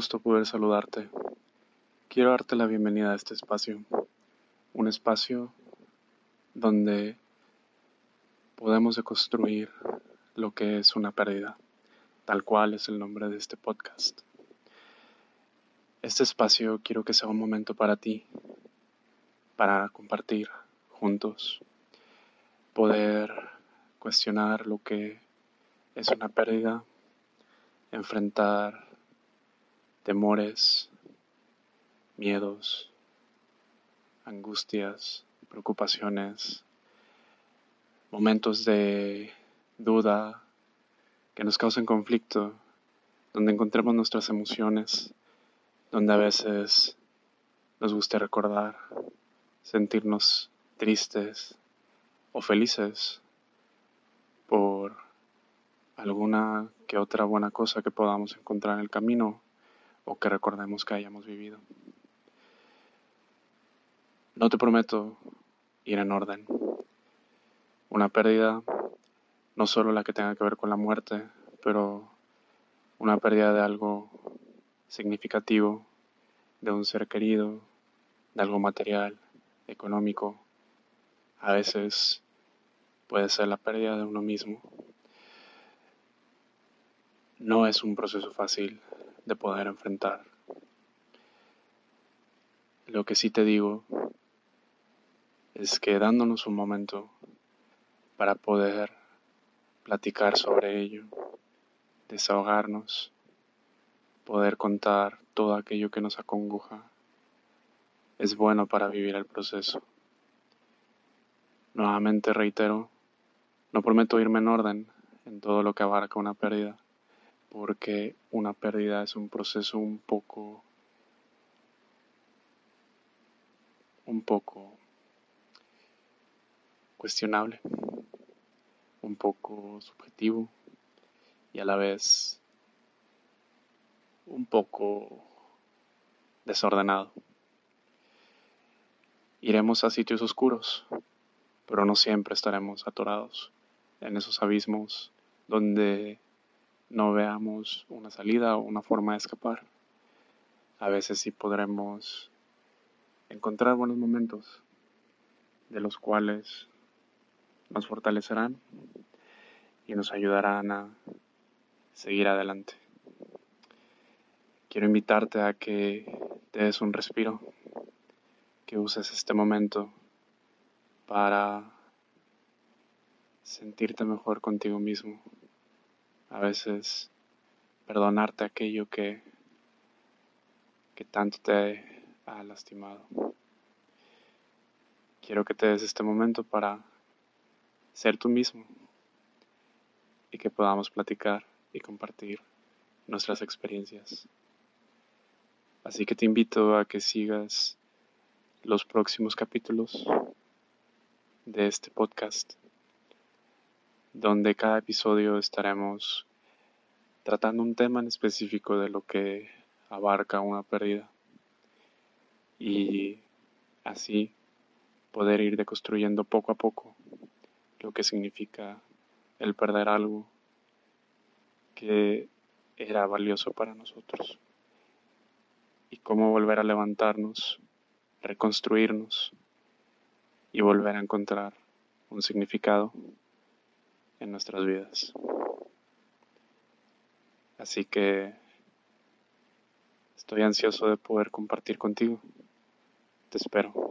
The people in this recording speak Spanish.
gusto poder saludarte. Quiero darte la bienvenida a este espacio, un espacio donde podemos deconstruir lo que es una pérdida, tal cual es el nombre de este podcast. Este espacio quiero que sea un momento para ti, para compartir juntos, poder cuestionar lo que es una pérdida, enfrentar temores, miedos, angustias, preocupaciones, momentos de duda que nos causen conflicto, donde encontremos nuestras emociones, donde a veces nos guste recordar, sentirnos tristes o felices por alguna que otra buena cosa que podamos encontrar en el camino o que recordemos que hayamos vivido. No te prometo ir en orden. Una pérdida, no solo la que tenga que ver con la muerte, pero una pérdida de algo significativo, de un ser querido, de algo material, económico. A veces puede ser la pérdida de uno mismo. No es un proceso fácil de poder enfrentar. Lo que sí te digo es que dándonos un momento para poder platicar sobre ello, desahogarnos, poder contar todo aquello que nos acongoja, es bueno para vivir el proceso. Nuevamente reitero, no prometo irme en orden en todo lo que abarca una pérdida porque una pérdida es un proceso un poco un poco cuestionable, un poco subjetivo y a la vez un poco desordenado. Iremos a sitios oscuros, pero no siempre estaremos atorados en esos abismos donde no veamos una salida o una forma de escapar. A veces sí podremos encontrar buenos momentos de los cuales nos fortalecerán y nos ayudarán a seguir adelante. Quiero invitarte a que te des un respiro, que uses este momento para sentirte mejor contigo mismo a veces perdonarte aquello que, que tanto te ha lastimado. Quiero que te des este momento para ser tú mismo y que podamos platicar y compartir nuestras experiencias. Así que te invito a que sigas los próximos capítulos de este podcast donde cada episodio estaremos tratando un tema en específico de lo que abarca una pérdida. Y así poder ir deconstruyendo poco a poco lo que significa el perder algo que era valioso para nosotros. Y cómo volver a levantarnos, reconstruirnos y volver a encontrar un significado en nuestras vidas. Así que estoy ansioso de poder compartir contigo. Te espero.